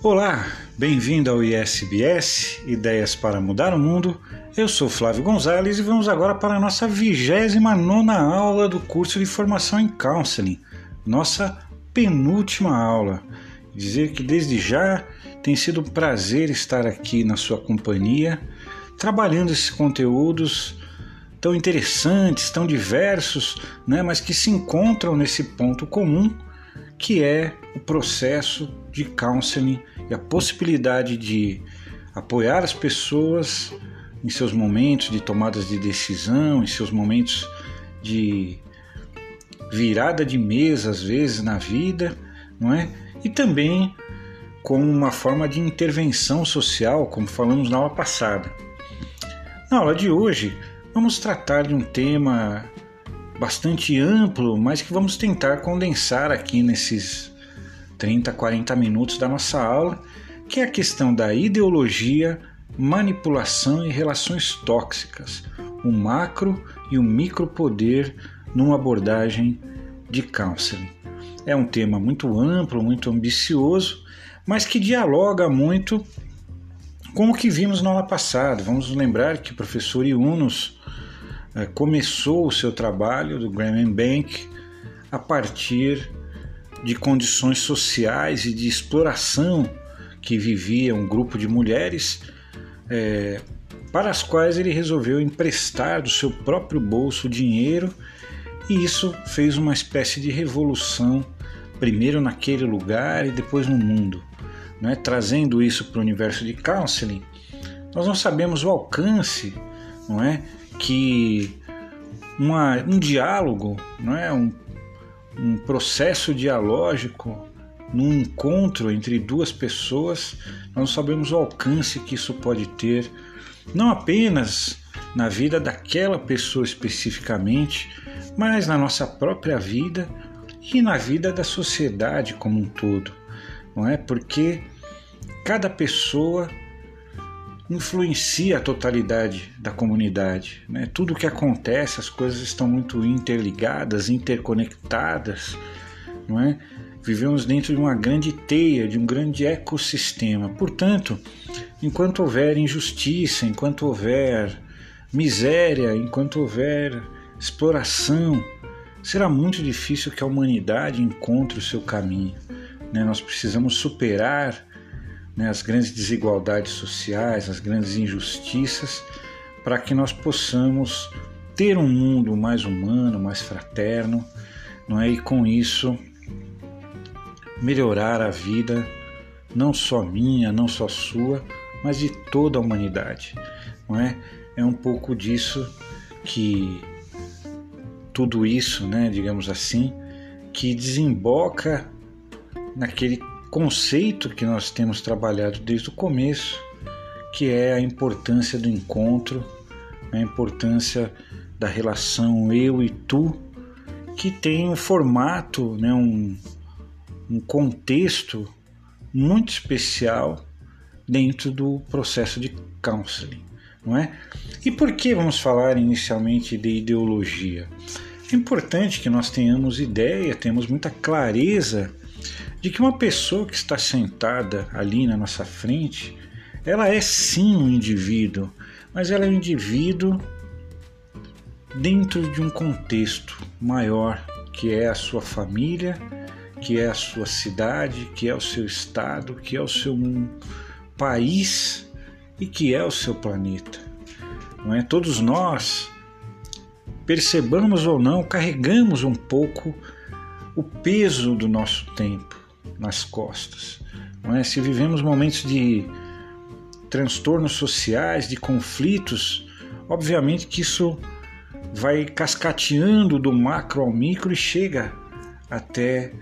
Olá, bem-vindo ao ISBS Ideias para Mudar o Mundo. Eu sou Flávio Gonzalez e vamos agora para a nossa 29 aula do curso de formação em counseling, nossa penúltima aula. Dizer que desde já tem sido um prazer estar aqui na sua companhia, trabalhando esses conteúdos tão interessantes, tão diversos, né, mas que se encontram nesse ponto comum que é o processo de counseling e a possibilidade de apoiar as pessoas em seus momentos de tomadas de decisão, em seus momentos de virada de mesa às vezes na vida, não é? E também como uma forma de intervenção social, como falamos na aula passada. Na aula de hoje, vamos tratar de um tema bastante amplo, mas que vamos tentar condensar aqui nesses 30, 40 minutos da nossa aula, que é a questão da ideologia, manipulação e relações tóxicas, o macro e o micropoder numa abordagem de counseling. É um tema muito amplo, muito ambicioso, mas que dialoga muito com o que vimos na aula passada. Vamos lembrar que o professor Yunus é, começou o seu trabalho do Graham Bank a partir de condições sociais e de exploração que vivia um grupo de mulheres é, para as quais ele resolveu emprestar do seu próprio bolso dinheiro e isso fez uma espécie de revolução primeiro naquele lugar e depois no mundo, né? trazendo isso para o universo de counseling. Nós não sabemos o alcance, não é, que uma, um diálogo, não é? um, um processo dialógico, num encontro entre duas pessoas, nós não sabemos o alcance que isso pode ter, não apenas na vida daquela pessoa especificamente, mas na nossa própria vida e na vida da sociedade como um todo, não é? Porque cada pessoa influencia a totalidade da comunidade. Né? Tudo o que acontece, as coisas estão muito interligadas, interconectadas. Não é? Vivemos dentro de uma grande teia, de um grande ecossistema. Portanto, enquanto houver injustiça, enquanto houver miséria, enquanto houver exploração, será muito difícil que a humanidade encontre o seu caminho. Né? Nós precisamos superar né, as grandes desigualdades sociais, as grandes injustiças, para que nós possamos ter um mundo mais humano, mais fraterno, não é? E com isso melhorar a vida não só minha, não só sua, mas de toda a humanidade, não é? É um pouco disso que tudo isso, né, digamos assim, que desemboca naquele conceito que nós temos trabalhado desde o começo, que é a importância do encontro, a importância da relação eu e tu, que tem um formato, né, um, um contexto muito especial dentro do processo de counseling, não é? E por que vamos falar inicialmente de ideologia? É importante que nós tenhamos ideia, temos muita clareza de que uma pessoa que está sentada ali na nossa frente, ela é sim um indivíduo, mas ela é um indivíduo dentro de um contexto maior, que é a sua família, que é a sua cidade, que é o seu estado, que é o seu país e que é o seu planeta. Não é? Todos nós, percebamos ou não, carregamos um pouco o peso do nosso tempo nas costas. Não é? Se vivemos momentos de transtornos sociais, de conflitos, obviamente que isso vai cascateando do macro ao micro e chega até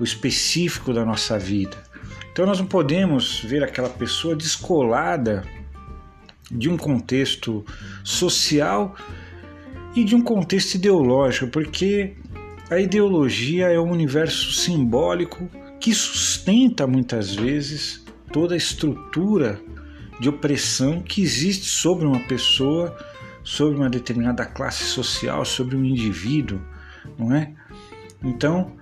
o específico da nossa vida. Então nós não podemos ver aquela pessoa descolada de um contexto social e de um contexto ideológico, porque a ideologia é um universo simbólico que sustenta muitas vezes toda a estrutura de opressão que existe sobre uma pessoa, sobre uma determinada classe social, sobre um indivíduo, não é? Então,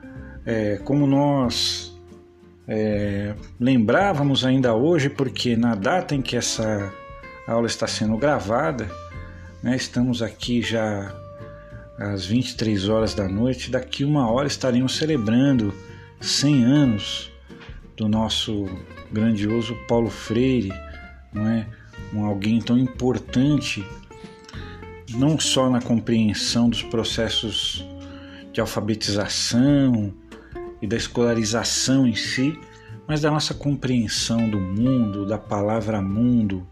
é, como nós é, lembrávamos ainda hoje, porque na data em que essa aula está sendo gravada, né, estamos aqui já às 23 horas da noite, daqui uma hora estaremos celebrando 100 anos do nosso grandioso Paulo Freire, não é? Um alguém tão importante não só na compreensão dos processos de alfabetização e da escolarização em si, mas da nossa compreensão do mundo, da palavra mundo,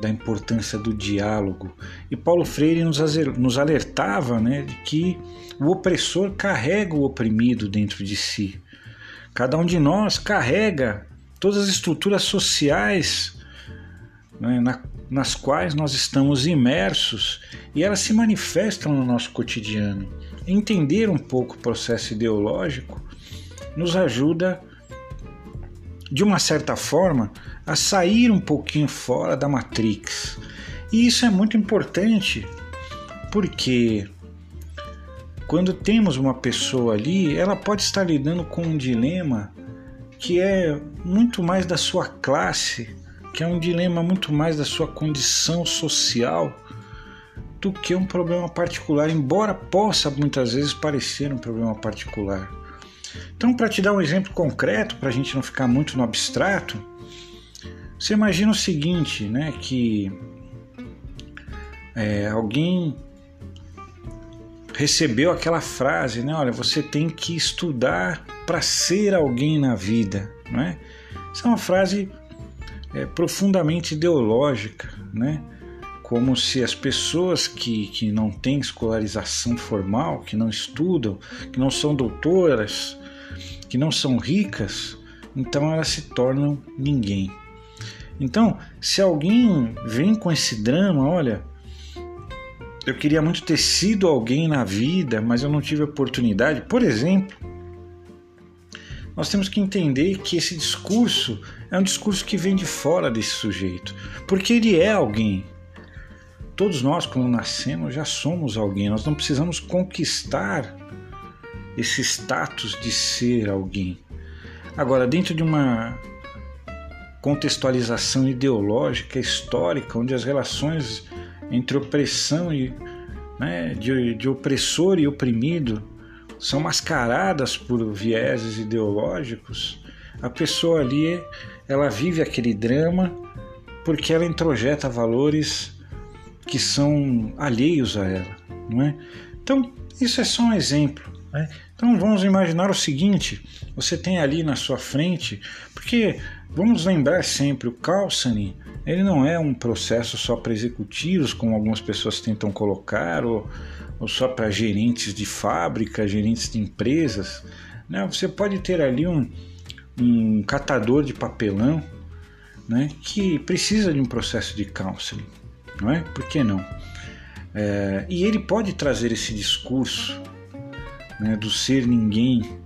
da importância do diálogo. E Paulo Freire nos alertava né, de que o opressor carrega o oprimido dentro de si. Cada um de nós carrega todas as estruturas sociais né, na, nas quais nós estamos imersos e elas se manifestam no nosso cotidiano. Entender um pouco o processo ideológico nos ajuda, de uma certa forma, a sair um pouquinho fora da Matrix. E isso é muito importante porque quando temos uma pessoa ali, ela pode estar lidando com um dilema que é muito mais da sua classe, que é um dilema muito mais da sua condição social do que um problema particular, embora possa muitas vezes parecer um problema particular. Então, para te dar um exemplo concreto, para a gente não ficar muito no abstrato, você imagina o seguinte, né, que é, alguém recebeu aquela frase, né, olha, você tem que estudar para ser alguém na vida, não é? Isso é uma frase é, profundamente ideológica, né? como se as pessoas que, que não têm escolarização formal, que não estudam, que não são doutoras, que não são ricas, então elas se tornam ninguém. Então, se alguém vem com esse drama, olha, eu queria muito ter sido alguém na vida, mas eu não tive oportunidade, por exemplo, nós temos que entender que esse discurso é um discurso que vem de fora desse sujeito, porque ele é alguém, Todos nós, quando nascemos, já somos alguém. Nós não precisamos conquistar esse status de ser alguém. Agora, dentro de uma contextualização ideológica, histórica, onde as relações entre opressão e né, de, de opressor e oprimido são mascaradas por vieses ideológicos, a pessoa ali ela vive aquele drama porque ela introjeta valores que são alheios a ela, não é? Então, isso é só um exemplo. Né? Então, vamos imaginar o seguinte: você tem ali na sua frente, porque vamos lembrar sempre, o Calcani, ele não é um processo só para executivos, como algumas pessoas tentam colocar, ou, ou só para gerentes de fábrica, gerentes de empresas. Né? Você pode ter ali um, um catador de papelão né, que precisa de um processo de counseling não é? Por que não? É, e ele pode trazer esse discurso né, do ser ninguém,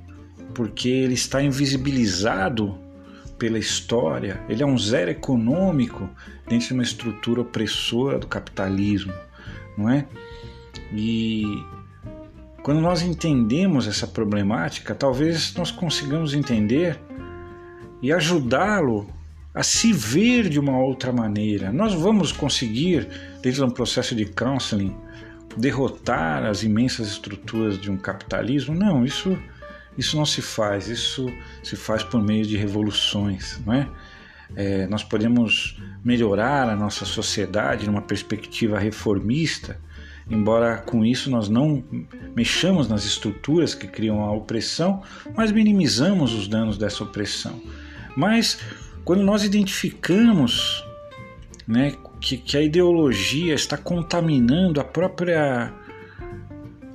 porque ele está invisibilizado pela história, ele é um zero econômico dentro de uma estrutura opressora do capitalismo, não é? E quando nós entendemos essa problemática, talvez nós consigamos entender e ajudá-lo a se ver de uma outra maneira. Nós vamos conseguir, dentro de um processo de counseling, derrotar as imensas estruturas de um capitalismo? Não, isso, isso não se faz. Isso se faz por meio de revoluções, não é? É, nós podemos melhorar a nossa sociedade numa perspectiva reformista, embora com isso nós não mexamos nas estruturas que criam a opressão, mas minimizamos os danos dessa opressão. Mas quando nós identificamos né, que, que a ideologia está contaminando a própria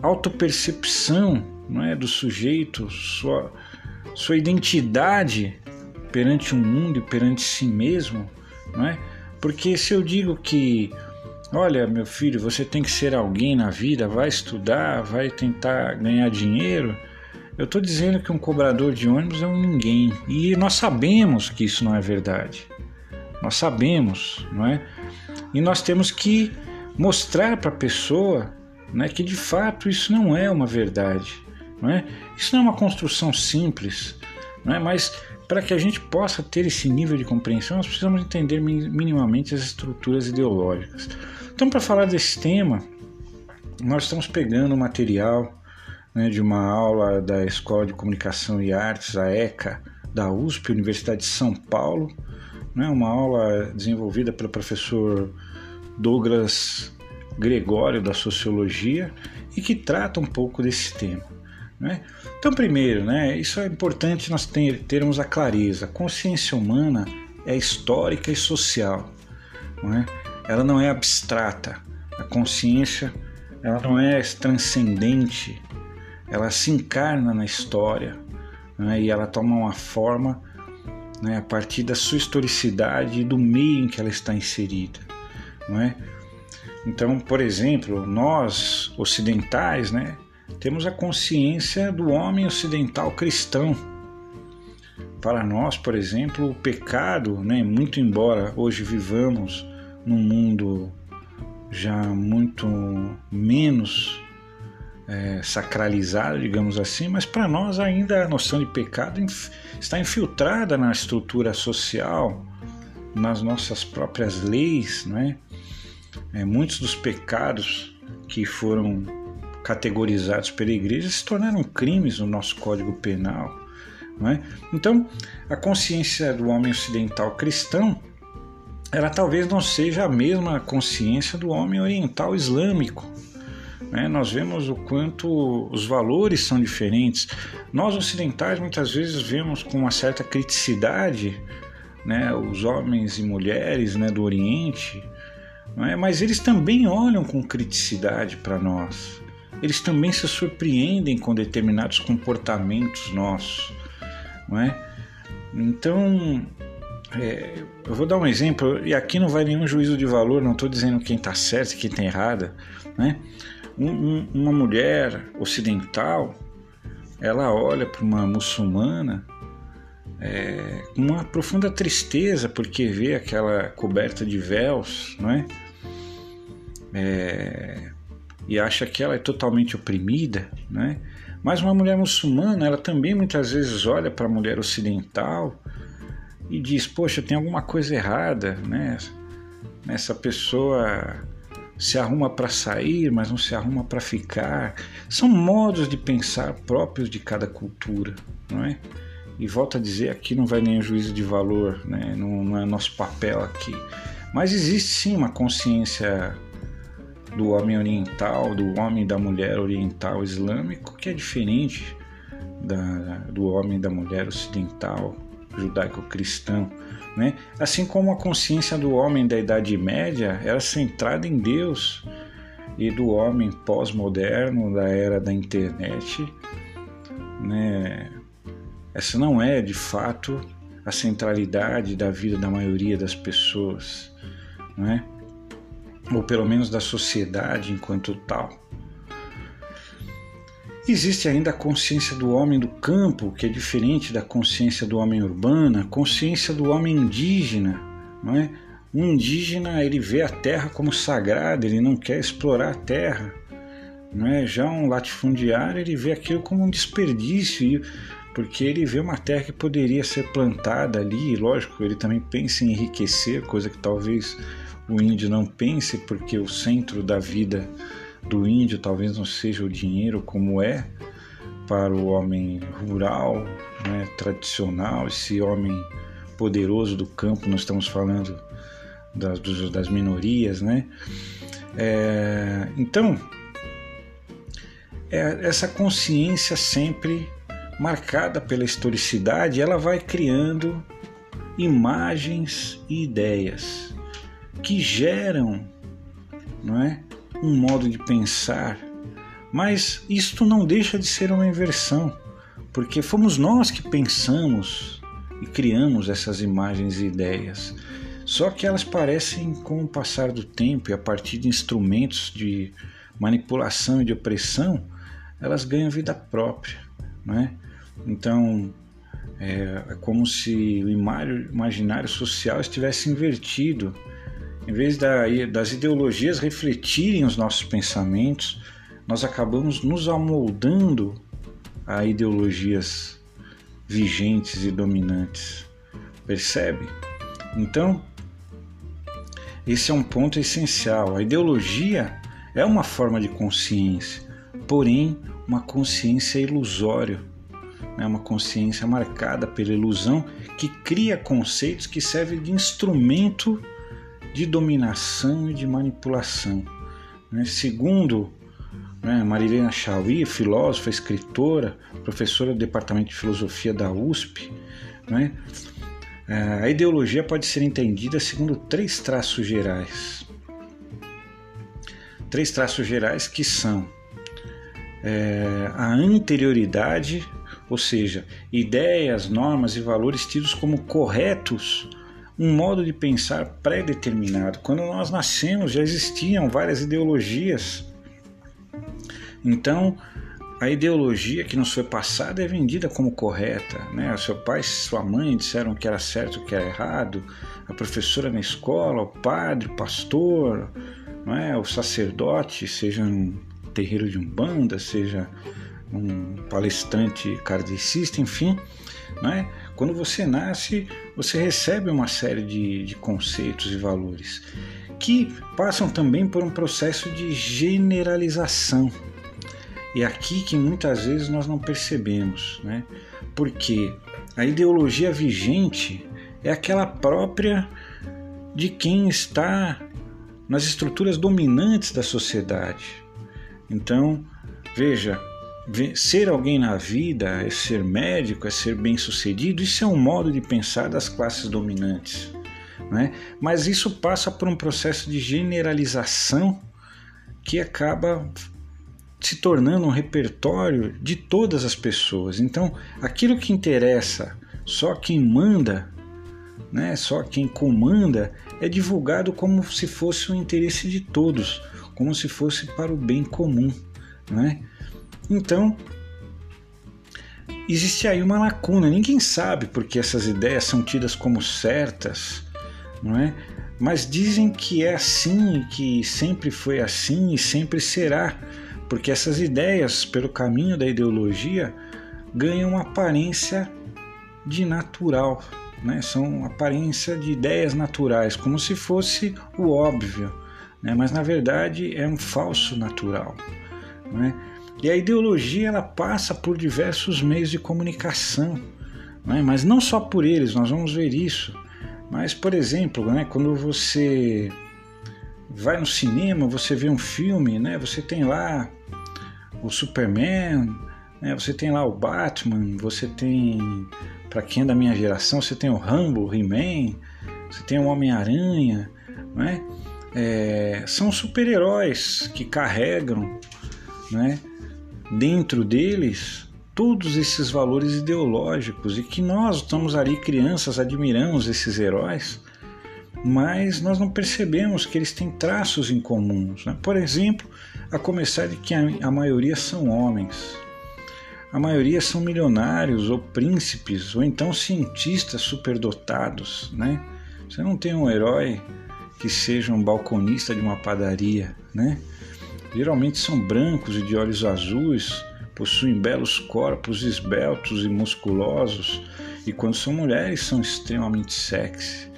autopercepção não é, do sujeito, sua, sua identidade perante o mundo e perante si mesmo, não é? Porque se eu digo que, olha, meu filho, você tem que ser alguém na vida, vai estudar, vai tentar ganhar dinheiro, eu estou dizendo que um cobrador de ônibus é um ninguém e nós sabemos que isso não é verdade. Nós sabemos, não é? E nós temos que mostrar para a pessoa né, que de fato isso não é uma verdade. Não é? Isso não é uma construção simples, não é? mas para que a gente possa ter esse nível de compreensão, nós precisamos entender minimamente as estruturas ideológicas. Então, para falar desse tema, nós estamos pegando o material né, de uma aula da Escola de Comunicação e Artes, a ECA, da USP, Universidade de São Paulo, né, uma aula desenvolvida pelo professor Douglas Gregório da Sociologia e que trata um pouco desse tema. Né? Então, primeiro, né, isso é importante nós ter, termos a clareza. A consciência humana é histórica e social. Não é? Ela não é abstrata. A consciência ela não é transcendente. Ela se encarna na história né, e ela toma uma forma né, a partir da sua historicidade e do meio em que ela está inserida. Não é? Então, por exemplo, nós ocidentais, né, temos a consciência do homem ocidental cristão. Para nós, por exemplo, o pecado, né, muito embora hoje vivamos num mundo já muito menos é, sacralizado, digamos assim, mas para nós ainda a noção de pecado está infiltrada na estrutura social, nas nossas próprias leis, né? É, muitos dos pecados que foram categorizados pela igreja se tornaram crimes no nosso Código Penal. É? Então, a consciência do homem ocidental cristão, ela talvez não seja a mesma consciência do homem oriental islâmico. Né? Nós vemos o quanto os valores são diferentes. Nós ocidentais muitas vezes vemos com uma certa criticidade né, os homens e mulheres né, do Oriente, é? mas eles também olham com criticidade para nós eles também se surpreendem com determinados comportamentos nossos, não é? Então, é, eu vou dar um exemplo, e aqui não vai nenhum juízo de valor, não estou dizendo quem está certo e quem está errada, né? Um, um, uma mulher ocidental, ela olha para uma muçulmana é, com uma profunda tristeza porque vê aquela coberta de véus, não é? é e acha que ela é totalmente oprimida, né? Mas uma mulher muçulmana, ela também muitas vezes olha para a mulher ocidental e diz: Poxa, tem alguma coisa errada, né? Essa pessoa se arruma para sair, mas não se arruma para ficar. São modos de pensar próprios de cada cultura, não é? E volto a dizer, aqui não vai nem o juízo de valor, né? não, não é nosso papel aqui. Mas existe sim uma consciência do homem oriental, do homem e da mulher oriental islâmico, que é diferente da, do homem e da mulher ocidental judaico-cristão. Né? Assim como a consciência do homem da Idade Média era centrada em Deus e do homem pós-moderno da era da internet, né? essa não é de fato a centralidade da vida da maioria das pessoas. Não é? ou pelo menos da sociedade enquanto tal. Existe ainda a consciência do homem do campo, que é diferente da consciência do homem urbano, a consciência do homem indígena, não é? Um indígena ele vê a terra como sagrada, ele não quer explorar a terra, não é? Já um latifundiário ele vê aquilo como um desperdício, porque ele vê uma terra que poderia ser plantada ali, e lógico, ele também pensa em enriquecer, coisa que talvez o índio não pense, porque o centro da vida do índio talvez não seja o dinheiro como é para o homem rural, né, tradicional, esse homem poderoso do campo, nós estamos falando das, das minorias, né? É, então, é, essa consciência sempre marcada pela historicidade, ela vai criando imagens e ideias que geram não é, um modo de pensar, mas isto não deixa de ser uma inversão, porque fomos nós que pensamos e criamos essas imagens e ideias. Só que elas parecem, com o passar do tempo e a partir de instrumentos de manipulação e de opressão, elas ganham vida própria. Não é? Então, é, é como se o imaginário social estivesse invertido em vez da, das ideologias refletirem os nossos pensamentos, nós acabamos nos amoldando a ideologias vigentes e dominantes. Percebe? Então, esse é um ponto essencial. A ideologia é uma forma de consciência, porém, uma consciência ilusória, né? uma consciência marcada pela ilusão que cria conceitos que servem de instrumento de dominação e de manipulação. Né? Segundo né, Marilena Chauí, filósofa, escritora, professora do Departamento de Filosofia da USP, né, é, a ideologia pode ser entendida segundo três traços gerais. Três traços gerais que são é, a anterioridade, ou seja, ideias, normas e valores tidos como corretos, um modo de pensar pré-determinado. Quando nós nascemos já existiam várias ideologias. Então, a ideologia que nos foi passada é vendida como correta. Né? Seu pai e sua mãe disseram que era certo, que era errado. A professora na escola, o padre, o pastor, é? o sacerdote, seja um terreiro de umbanda, seja um palestrante kardecista, enfim. Não é? Quando você nasce, você recebe uma série de, de conceitos e valores que passam também por um processo de generalização é aqui que muitas vezes nós não percebemos, né? Porque a ideologia vigente é aquela própria de quem está nas estruturas dominantes da sociedade. Então, veja, ser alguém na vida é ser médico, é ser bem-sucedido, isso é um modo de pensar das classes dominantes. Né? Mas isso passa por um processo de generalização que acaba se tornando um repertório de todas as pessoas. Então, aquilo que interessa só quem manda, né, só quem comanda, é divulgado como se fosse o interesse de todos, como se fosse para o bem comum. Né? Então, existe aí uma lacuna. Ninguém sabe porque essas ideias são tidas como certas, não é? Mas dizem que é assim, que sempre foi assim e sempre será porque essas ideias, pelo caminho da ideologia, ganham aparência de natural, né? são aparência de ideias naturais, como se fosse o óbvio, né? mas na verdade é um falso natural. Né? E a ideologia ela passa por diversos meios de comunicação, né? mas não só por eles, nós vamos ver isso. Mas, por exemplo, né, quando você vai no cinema, você vê um filme, né, você tem lá o Superman, né? você tem lá o Batman, você tem, para quem é da minha geração, você tem o Rambo, o He-Man, você tem o Homem-Aranha, né? É, são super-heróis que carregam né, dentro deles todos esses valores ideológicos e que nós estamos ali crianças admiramos esses heróis mas nós não percebemos que eles têm traços em comuns. Né? Por exemplo, a começar de que a, maioria são homens. A maioria são milionários ou príncipes, ou então cientistas superdotados. Né? Você não tem um herói que seja um balconista de uma padaria. Né? Geralmente são brancos e de olhos azuis, possuem belos corpos esbeltos e musculosos, e quando são mulheres são extremamente sexy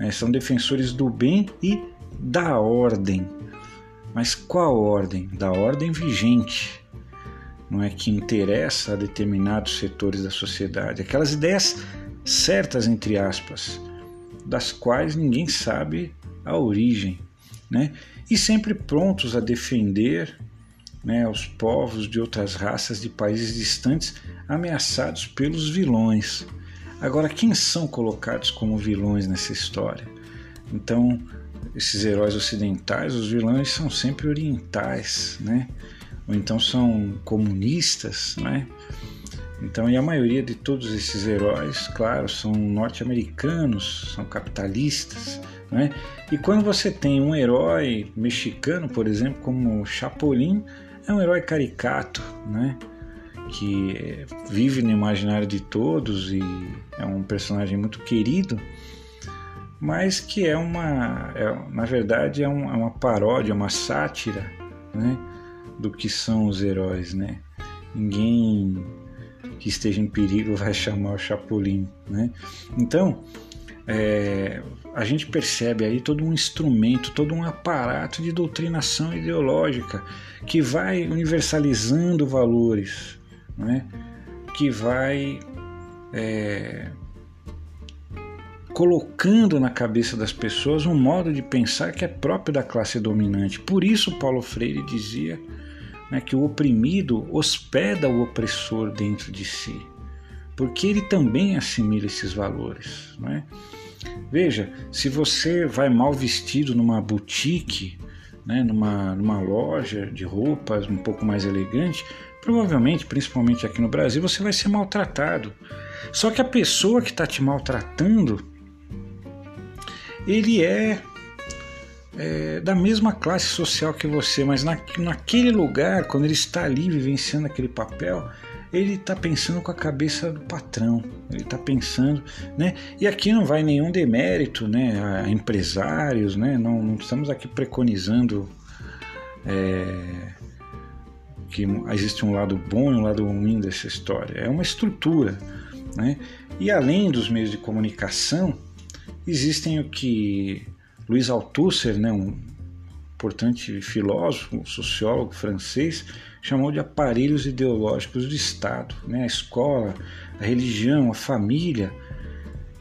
né? são defensores do bem e da ordem. Mas qual ordem? Da ordem vigente, não é que interessa a determinados setores da sociedade, aquelas ideias certas entre aspas, das quais ninguém sabe a origem, né? E sempre prontos a defender né, os povos de outras raças de países distantes ameaçados pelos vilões. Agora, quem são colocados como vilões nessa história? Então, esses heróis ocidentais, os vilões são sempre orientais, né? Ou então são comunistas, né? Então, e a maioria de todos esses heróis, claro, são norte-americanos, são capitalistas, né? E quando você tem um herói mexicano, por exemplo, como Chapolin, é um herói caricato, né? que vive no imaginário de todos e é um personagem muito querido, mas que é uma, é, na verdade, é, um, é, uma paródia, uma sátira, né, do que são os heróis, né? Ninguém que esteja em perigo vai chamar o Chapolin. Né? Então, é, a gente percebe aí todo um instrumento, todo um aparato de doutrinação ideológica que vai universalizando valores, né? que vai é, colocando na cabeça das pessoas um modo de pensar que é próprio da classe dominante. Por isso, Paulo Freire dizia né, que o oprimido hospeda o opressor dentro de si, porque ele também assimila esses valores. Né? Veja, se você vai mal vestido numa boutique, né, numa, numa loja de roupas um pouco mais elegante, provavelmente, principalmente aqui no Brasil, você vai ser maltratado. Só que a pessoa que está te maltratando, ele é, é, da mesma classe social que você, mas na, naquele lugar, quando ele está ali vivenciando aquele papel, ele está pensando com a cabeça do patrão, ele está pensando, né? E aqui não vai nenhum demérito, né? A empresários, né? Não, não estamos aqui preconizando é, que existe um lado bom e um lado ruim dessa história. É uma estrutura, né? E além dos meios de comunicação, existem o que Luiz Althusser, né? Um importante filósofo, sociólogo francês, chamou de aparelhos ideológicos do Estado. Né? A escola, a religião, a família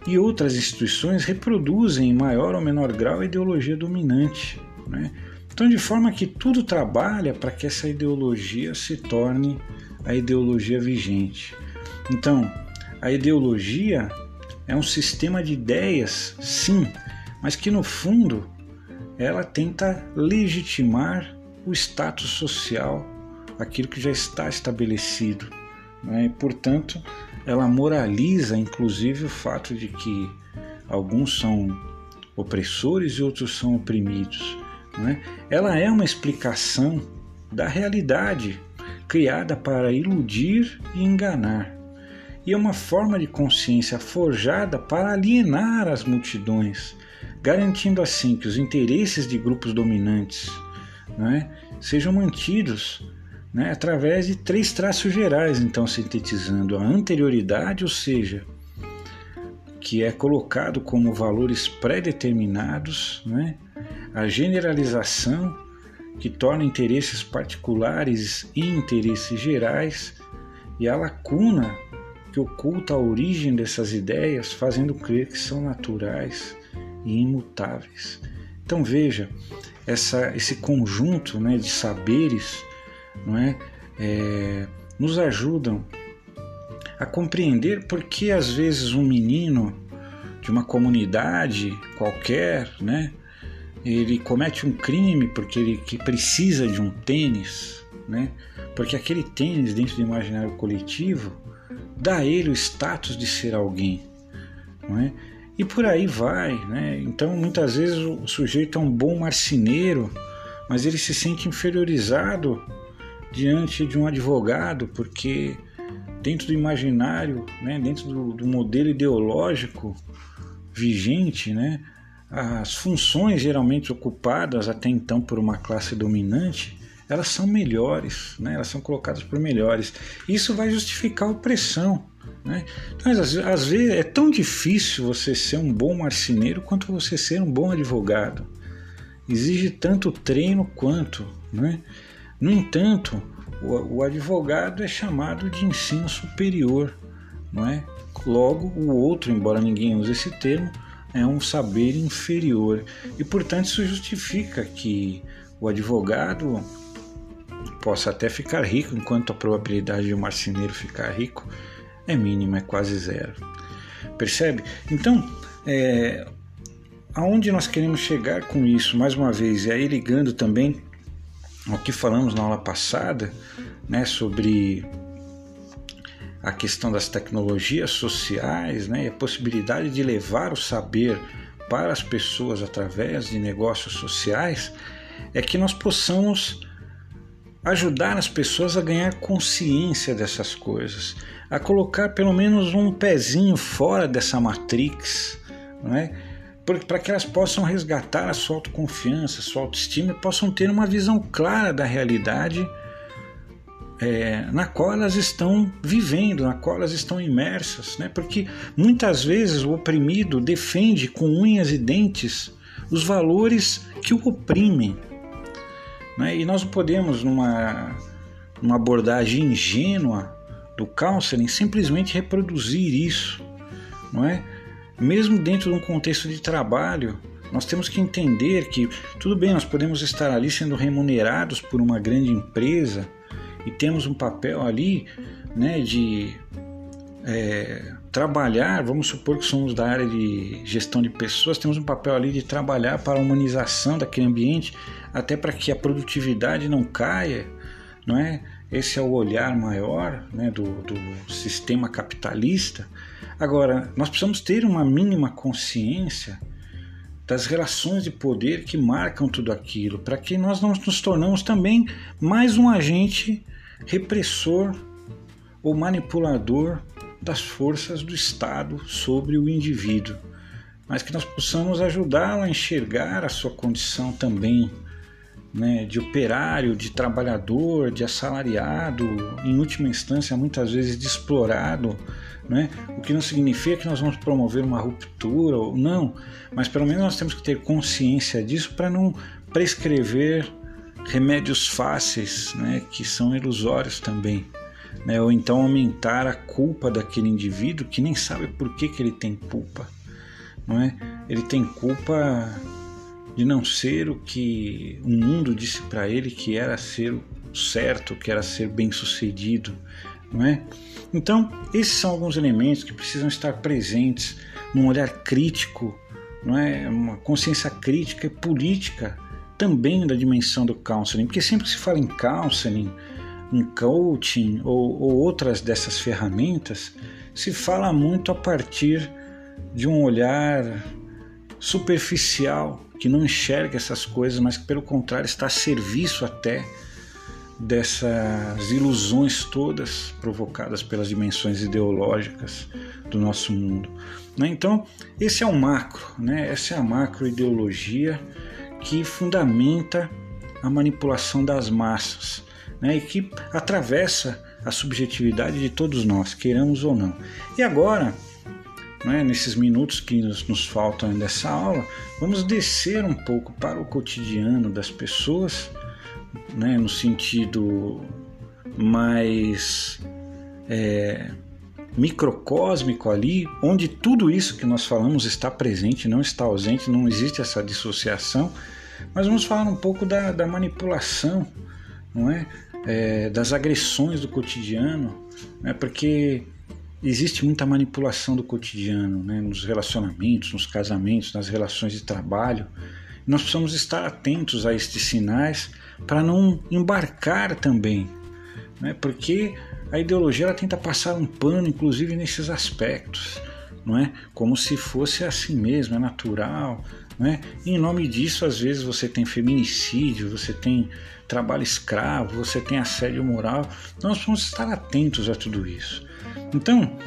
e outras instituições reproduzem em maior ou menor grau a ideologia dominante. Né? Então, de forma que tudo trabalha para que essa ideologia se torne a ideologia vigente. Então, a ideologia é um sistema de ideias, sim, mas que no fundo ela tenta legitimar o status social aquilo que já está estabelecido. Né? E, portanto, ela moraliza, inclusive, o fato de que alguns são opressores e outros são oprimidos. Né? Ela é uma explicação da realidade criada para iludir e enganar. E é uma forma de consciência forjada para alienar as multidões, garantindo assim que os interesses de grupos dominantes né, sejam mantidos né, através de três traços gerais, então sintetizando a anterioridade, ou seja, que é colocado como valores pré-determinados, né, a generalização, que torna interesses particulares e interesses gerais, e a lacuna, que oculta a origem dessas ideias, fazendo crer que são naturais e imutáveis. Então veja, essa, esse conjunto né, de saberes não é? é nos ajudam a compreender por que às vezes um menino de uma comunidade qualquer, né, ele comete um crime porque ele precisa de um tênis, né, porque aquele tênis dentro do imaginário coletivo dá a ele o status de ser alguém, não é? E por aí vai, né? Então muitas vezes o sujeito é um bom marceneiro, mas ele se sente inferiorizado diante de um advogado, porque dentro do imaginário, né, dentro do, do modelo ideológico vigente, né, as funções geralmente ocupadas até então por uma classe dominante, elas são melhores, né, elas são colocadas por melhores. Isso vai justificar a opressão. Né? Mas às, às vezes é tão difícil você ser um bom marceneiro quanto você ser um bom advogado. Exige tanto treino quanto. Né? No entanto, o, o advogado é chamado de ensino superior, não é? Logo, o outro, embora ninguém use esse termo, é um saber inferior. E, portanto, isso justifica que o advogado possa até ficar rico, enquanto a probabilidade de um marceneiro ficar rico é mínima, é quase zero. Percebe? Então, é, aonde nós queremos chegar com isso, mais uma vez, e aí ligando também o que falamos na aula passada, né, sobre a questão das tecnologias sociais, né, a possibilidade de levar o saber para as pessoas através de negócios sociais, é que nós possamos ajudar as pessoas a ganhar consciência dessas coisas, a colocar pelo menos um pezinho fora dessa matrix, não é? Para que elas possam resgatar a sua autoconfiança, a sua autoestima e possam ter uma visão clara da realidade é, na qual elas estão vivendo, na qual elas estão imersas, né? porque muitas vezes o oprimido defende com unhas e dentes os valores que o oprimem. Né? E nós não podemos, numa, numa abordagem ingênua do counseling, simplesmente reproduzir isso. Não é? Mesmo dentro de um contexto de trabalho, nós temos que entender que, tudo bem, nós podemos estar ali sendo remunerados por uma grande empresa e temos um papel ali né, de é, trabalhar, vamos supor que somos da área de gestão de pessoas, temos um papel ali de trabalhar para a humanização daquele ambiente, até para que a produtividade não caia, não é? Esse é o olhar maior né, do, do sistema capitalista. Agora, nós precisamos ter uma mínima consciência das relações de poder que marcam tudo aquilo, para que nós não nos tornamos também mais um agente repressor ou manipulador das forças do Estado sobre o indivíduo, mas que nós possamos ajudá-lo a enxergar a sua condição também né, de operário, de trabalhador, de assalariado, em última instância, muitas vezes de explorado, né? o que não significa que nós vamos promover uma ruptura, ou não, mas pelo menos nós temos que ter consciência disso para não prescrever remédios fáceis, né, que são ilusórios também. Né, ou então aumentar a culpa daquele indivíduo que nem sabe por que, que ele tem culpa. Não é? Ele tem culpa de não ser o que o mundo disse para ele que era ser certo, que era ser bem sucedido, não é? Então, esses são alguns elementos que precisam estar presentes num olhar crítico, não é? Uma consciência crítica e política também da dimensão do counseling, porque sempre que se fala em counseling, em coaching ou, ou outras dessas ferramentas, se fala muito a partir de um olhar superficial que não enxerga essas coisas, mas que pelo contrário está a serviço até dessas ilusões todas provocadas pelas dimensões ideológicas do nosso mundo. Né? Então, esse é o macro, né? essa é a macroideologia que fundamenta a manipulação das massas né? e que atravessa a subjetividade de todos nós, queiramos ou não. E agora, né, nesses minutos que nos, nos faltam dessa aula, vamos descer um pouco para o cotidiano das pessoas né, no sentido mais é, microcósmico ali, onde tudo isso que nós falamos está presente, não está ausente, não existe essa dissociação. Mas vamos falar um pouco da, da manipulação, não é? é? das agressões do cotidiano, né? porque existe muita manipulação do cotidiano, né? nos relacionamentos, nos casamentos, nas relações de trabalho. Nós precisamos estar atentos a estes sinais para não embarcar também, né? porque a ideologia ela tenta passar um pano, inclusive nesses aspectos, não é? Como se fosse assim mesmo, é natural, não é? E em nome disso, às vezes você tem feminicídio, você tem trabalho escravo, você tem assédio moral. Nós vamos estar atentos a tudo isso. Então,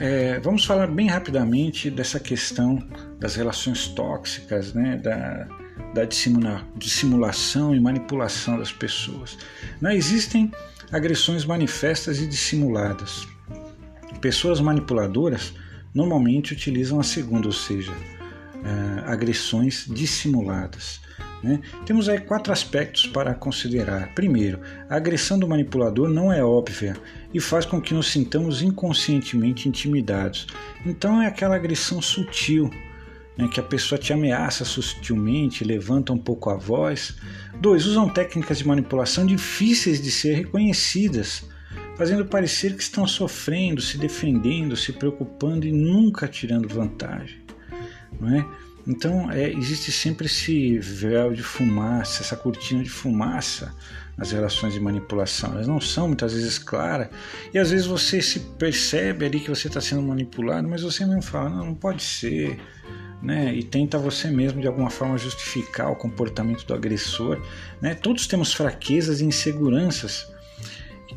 é, vamos falar bem rapidamente dessa questão das relações tóxicas, né? Da, da dissimula, dissimulação e manipulação das pessoas. Não existem agressões manifestas e dissimuladas. Pessoas manipuladoras normalmente utilizam a segunda, ou seja, uh, agressões dissimuladas. Né? Temos aí quatro aspectos para considerar. Primeiro, a agressão do manipulador não é óbvia e faz com que nos sintamos inconscientemente intimidados. Então é aquela agressão sutil, né, que a pessoa te ameaça sutilmente, levanta um pouco a voz. Dois, usam técnicas de manipulação difíceis de ser reconhecidas, fazendo parecer que estão sofrendo, se defendendo, se preocupando e nunca tirando vantagem. Não é? Então é, existe sempre esse véu de fumaça, essa cortina de fumaça nas relações de manipulação. Elas não são muitas vezes claras e às vezes você se percebe ali que você está sendo manipulado, mas você mesmo fala: não, não pode ser né, e tenta você mesmo de alguma forma justificar o comportamento do agressor. Né? Todos temos fraquezas e inseguranças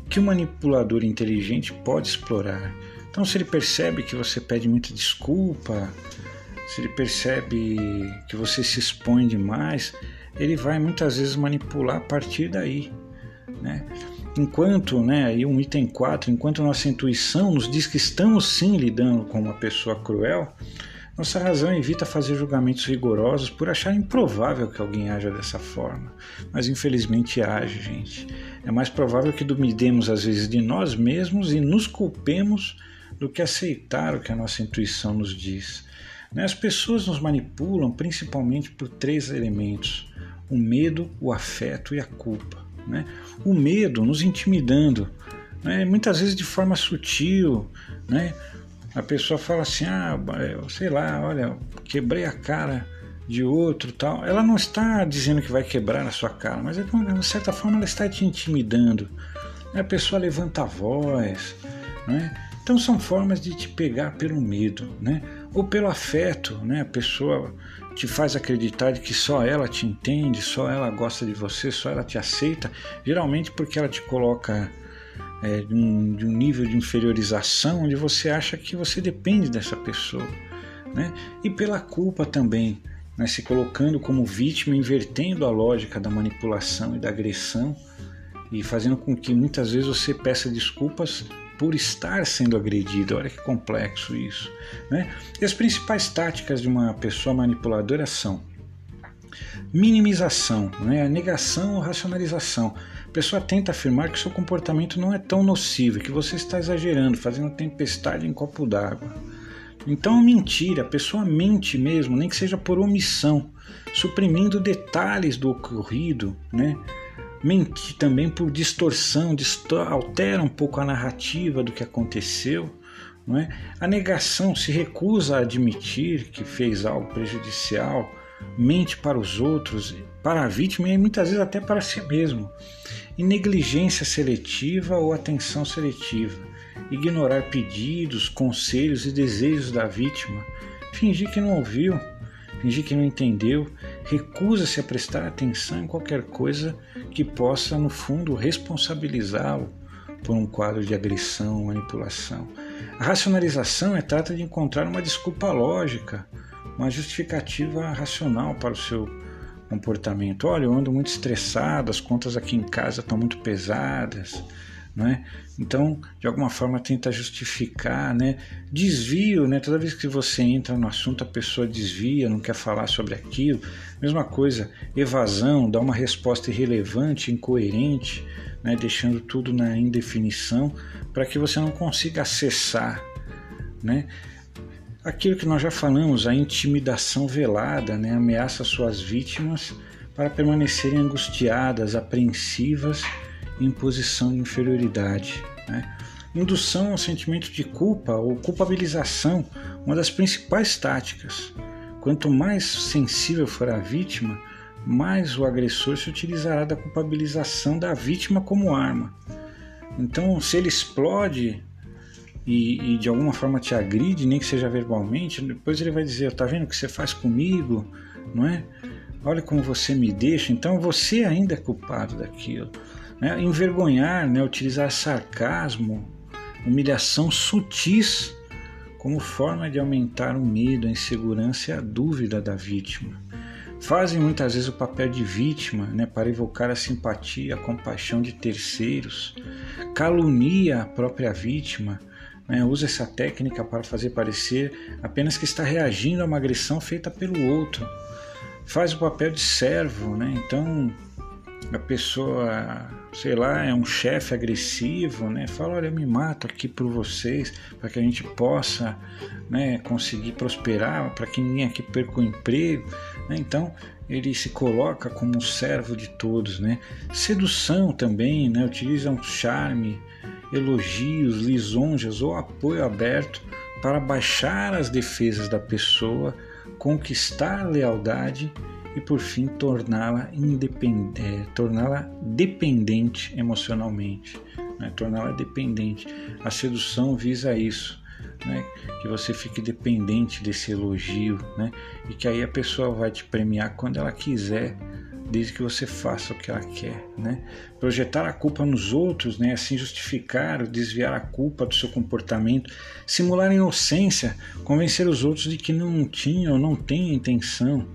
que o manipulador inteligente pode explorar. Então, se ele percebe que você pede muita desculpa, se ele percebe que você se expõe demais, ele vai muitas vezes manipular a partir daí. Né? enquanto, né, aí um item 4, enquanto nossa intuição nos diz que estamos sim lidando com uma pessoa cruel, nossa razão evita fazer julgamentos rigorosos por achar improvável que alguém haja dessa forma. Mas infelizmente age, gente. É mais provável que duvidemos às vezes de nós mesmos e nos culpemos do que aceitar o que a nossa intuição nos diz. Né, as pessoas nos manipulam principalmente por três elementos: o medo, o afeto e a culpa. Né? O medo nos intimidando, né? muitas vezes de forma sutil. Né? A pessoa fala assim: ah, sei lá, olha, quebrei a cara de outro tal. Ela não está dizendo que vai quebrar a sua cara, mas de uma certa forma ela está te intimidando. A pessoa levanta a voz. Né? Então são formas de te pegar pelo medo, né? ou pelo afeto. Né? A pessoa te faz acreditar de que só ela te entende, só ela gosta de você, só ela te aceita, geralmente porque ela te coloca é, de, um, de, um, nível de inferiorização onde você acha que você depende dessa pessoa. Né? E pela culpa também, né? se colocando como vítima, invertendo a lógica da manipulação e da agressão e fazendo com que muitas vezes você peça desculpas por estar sendo agredido. Olha que complexo isso. Né? E as principais táticas de uma pessoa manipuladora são minimização, né? negação ou racionalização. Pessoa tenta afirmar que seu comportamento não é tão nocivo, que você está exagerando, fazendo tempestade em copo d'água. Então, mentira, a pessoa mente mesmo, nem que seja por omissão, suprimindo detalhes do ocorrido, né? mentir também por distorção, distor altera um pouco a narrativa do que aconteceu. Não é? A negação se recusa a admitir que fez algo prejudicial, mente para os outros, para a vítima e muitas vezes até para si mesmo. E negligência seletiva ou atenção seletiva, ignorar pedidos, conselhos e desejos da vítima, fingir que não ouviu, fingir que não entendeu, recusa-se a prestar atenção em qualquer coisa que possa, no fundo, responsabilizá-lo por um quadro de agressão, manipulação. A racionalização é trata de encontrar uma desculpa lógica, uma justificativa racional para o seu comportamento. Olha, eu ando muito estressado, as contas aqui em casa estão muito pesadas, né? Então, de alguma forma, tenta justificar, né? Desvio, né? Toda vez que você entra no assunto, a pessoa desvia, não quer falar sobre aquilo. Mesma coisa, evasão, dá uma resposta irrelevante, incoerente, né? deixando tudo na indefinição, para que você não consiga acessar, né? Aquilo que nós já falamos, a intimidação velada, né? Ameaça suas vítimas para permanecerem angustiadas, apreensivas em posição de inferioridade. Né? Indução ao sentimento de culpa ou culpabilização, uma das principais táticas. Quanto mais sensível for a vítima, mais o agressor se utilizará da culpabilização da vítima como arma. Então, se ele explode e, e, de alguma forma te agride, nem que seja verbalmente, depois ele vai dizer: "Tá vendo o que você faz comigo?", não é? Olha como você me deixa. Então você ainda é culpado daquilo. Né? Envergonhar, né? utilizar sarcasmo, humilhação sutis como forma de aumentar o medo, a insegurança e a dúvida da vítima. Fazem muitas vezes o papel de vítima né, para evocar a simpatia, a compaixão de terceiros, calunia a própria vítima, né, usa essa técnica para fazer parecer apenas que está reagindo a uma agressão feita pelo outro. Faz o papel de servo, né, então a pessoa, sei lá, é um chefe agressivo, né? Fala, olha, eu me mato aqui por vocês, para que a gente possa, né, conseguir prosperar, para que ninguém aqui perca o emprego, né? Então, ele se coloca como um servo de todos, né? Sedução também, né? Utiliza um charme, elogios, lisonjas ou apoio aberto para baixar as defesas da pessoa, conquistar lealdade e por fim torná-la é, torná-la dependente emocionalmente, né? torná-la dependente. A sedução visa isso, né? que você fique dependente desse elogio, né? e que aí a pessoa vai te premiar quando ela quiser, desde que você faça o que ela quer, né? Projetar a culpa nos outros, né? Assim justificar ou desviar a culpa do seu comportamento, simular inocência, convencer os outros de que não tinha ou não tem intenção,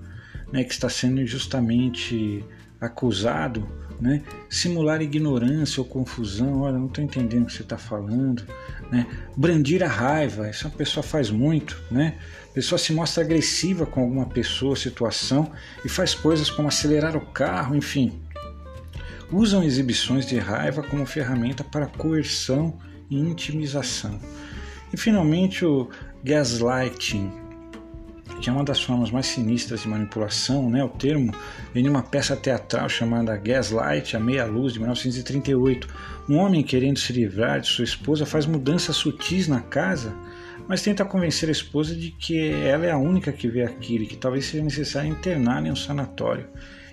né, que está sendo injustamente acusado né? simular ignorância ou confusão, olha, não estou entendendo o que você está falando, né? brandir a raiva, isso a pessoa faz muito, né? A pessoa se mostra agressiva com alguma pessoa, situação e faz coisas como acelerar o carro, enfim. Usam exibições de raiva como ferramenta para coerção e intimização. E finalmente o gaslighting, que é uma das formas mais sinistras de manipulação, né? O termo vem de uma peça teatral chamada Gaslight, a Meia Luz, de 1938. Um homem querendo se livrar de sua esposa faz mudanças sutis na casa, mas tenta convencer a esposa de que ela é a única que vê aquilo e que talvez seja necessário interná-la em um sanatório.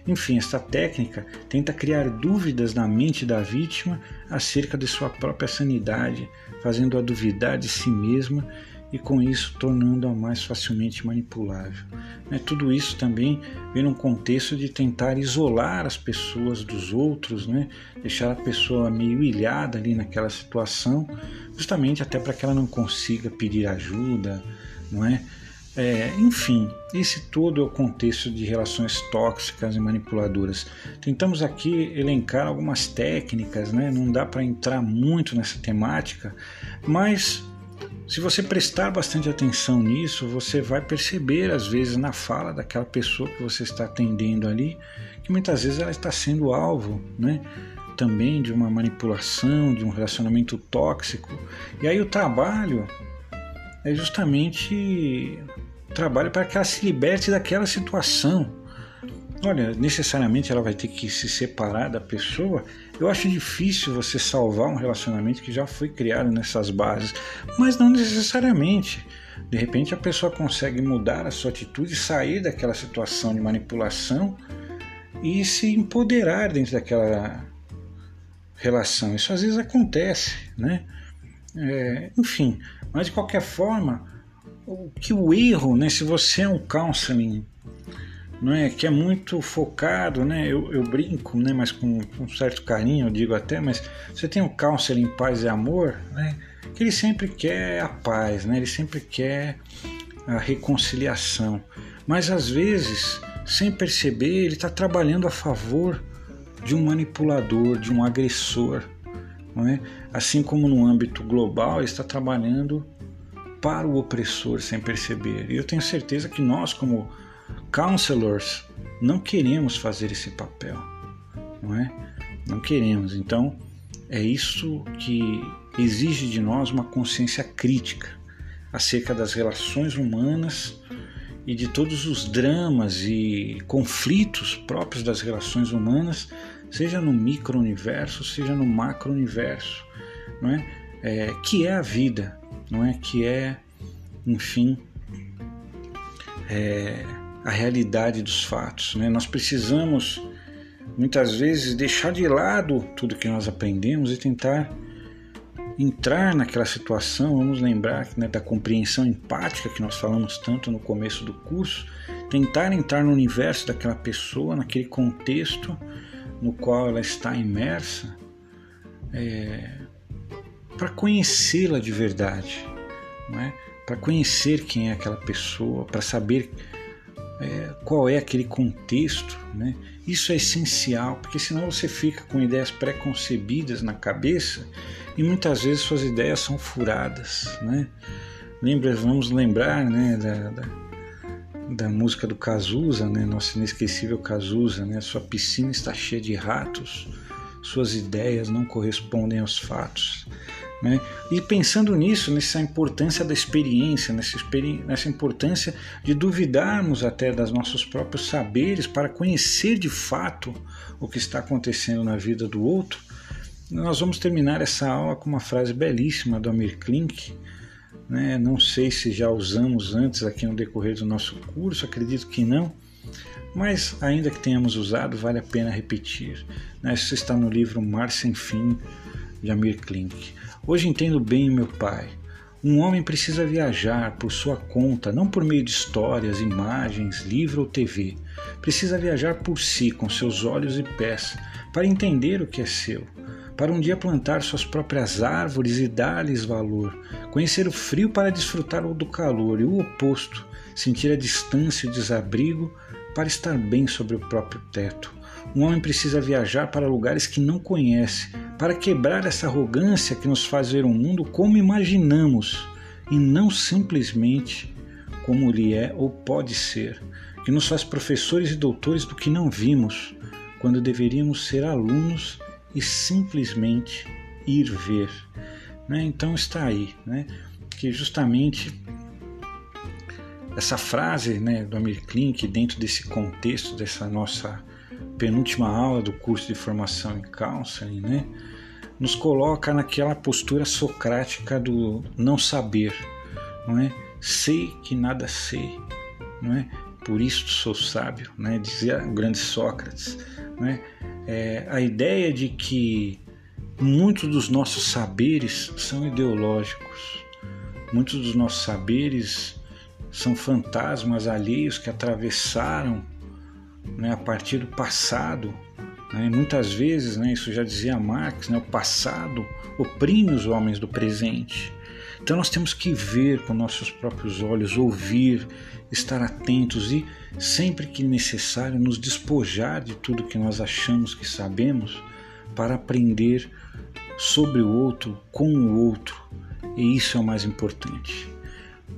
Enfim, esta técnica tenta criar dúvidas na mente da vítima acerca de sua própria sanidade, fazendo-a duvidar de si mesma e com isso tornando-a mais facilmente manipulável. Né? Tudo isso também vem num contexto de tentar isolar as pessoas dos outros, né? deixar a pessoa meio ilhada ali naquela situação, justamente até para que ela não consiga pedir ajuda, não é? É, enfim, esse todo é o contexto de relações tóxicas e manipuladoras. Tentamos aqui elencar algumas técnicas, né? não dá para entrar muito nessa temática, mas se você prestar bastante atenção nisso, você vai perceber, às vezes, na fala daquela pessoa que você está atendendo ali, que muitas vezes ela está sendo alvo, né? Também de uma manipulação, de um relacionamento tóxico. E aí o trabalho é justamente trabalho para que ela se liberte daquela situação. Olha, necessariamente ela vai ter que se separar da pessoa eu acho difícil você salvar um relacionamento que já foi criado nessas bases, mas não necessariamente. De repente a pessoa consegue mudar a sua atitude, sair daquela situação de manipulação e se empoderar dentro daquela relação. Isso às vezes acontece, né? É, enfim, mas de qualquer forma, o que o erro, né? Se você é um counseling não é que é muito focado, né? Eu, eu brinco, né? Mas com, um certo carinho, eu digo até, mas você tem o um em paz e amor, né? Que ele sempre quer a paz, né? Ele sempre quer a reconciliação, mas às vezes, sem perceber, ele está trabalhando a favor de um manipulador, de um agressor, não é? Assim como no âmbito global, ele está trabalhando para o opressor sem perceber. E eu tenho certeza que nós, como counselors não queremos fazer esse papel, não é? Não queremos. Então, é isso que exige de nós uma consciência crítica acerca das relações humanas e de todos os dramas e conflitos próprios das relações humanas, seja no micro-universo, seja no macro-universo, não é? é? Que é a vida, não é? Que é, enfim, é, a realidade dos fatos. Né? Nós precisamos muitas vezes deixar de lado tudo que nós aprendemos e tentar entrar naquela situação. Vamos lembrar né, da compreensão empática que nós falamos tanto no começo do curso. Tentar entrar no universo daquela pessoa, naquele contexto no qual ela está imersa, é, para conhecê-la de verdade, é? para conhecer quem é aquela pessoa, para saber é, qual é aquele contexto, né? Isso é essencial, porque senão você fica com ideias pré-concebidas na cabeça e muitas vezes suas ideias são furadas, né? Lembra, vamos lembrar, né, da, da, da música do Cazuza, né, nosso inesquecível Cazuza, né? Sua piscina está cheia de ratos, suas ideias não correspondem aos fatos. Né? E pensando nisso, nessa importância da experiência, nessa, experi nessa importância de duvidarmos até dos nossos próprios saberes para conhecer de fato o que está acontecendo na vida do outro, nós vamos terminar essa aula com uma frase belíssima do Amir Klink. Né? Não sei se já usamos antes aqui no decorrer do nosso curso, acredito que não, mas ainda que tenhamos usado, vale a pena repetir. Né? Isso está no livro Mar Sem Fim de Amir Klink. Hoje entendo bem meu pai. Um homem precisa viajar por sua conta, não por meio de histórias, imagens, livro ou TV. Precisa viajar por si, com seus olhos e pés, para entender o que é seu, para um dia plantar suas próprias árvores e dar-lhes valor, conhecer o frio para desfrutar do calor e o oposto, sentir a distância e o desabrigo para estar bem sobre o próprio teto. Um homem precisa viajar para lugares que não conhece, para quebrar essa arrogância que nos faz ver o mundo como imaginamos e não simplesmente como ele é ou pode ser, que nos faz professores e doutores do que não vimos, quando deveríamos ser alunos e simplesmente ir ver. Né? Então está aí, né? que justamente essa frase né, do Amir Klink, dentro desse contexto dessa nossa penúltima aula do curso de formação em counseling, né, nos coloca naquela postura socrática do não saber, não é? Sei que nada sei, não é? Por isso sou sábio, né? Dizia o grande Sócrates, não é? é a ideia de que muitos dos nossos saberes são ideológicos, muitos dos nossos saberes são fantasmas alheios que atravessaram né, a partir do passado. Né, muitas vezes, né, isso já dizia Marx, né, o passado oprime os homens do presente. Então nós temos que ver com nossos próprios olhos, ouvir, estar atentos e, sempre que necessário, nos despojar de tudo que nós achamos que sabemos para aprender sobre o outro, com o outro. E isso é o mais importante.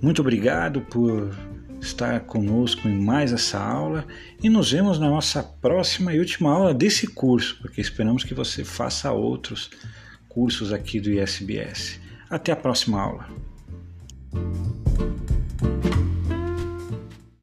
Muito obrigado por estar conosco em mais essa aula e nos vemos na nossa próxima e última aula desse curso, porque esperamos que você faça outros cursos aqui do ISBS. Até a próxima aula.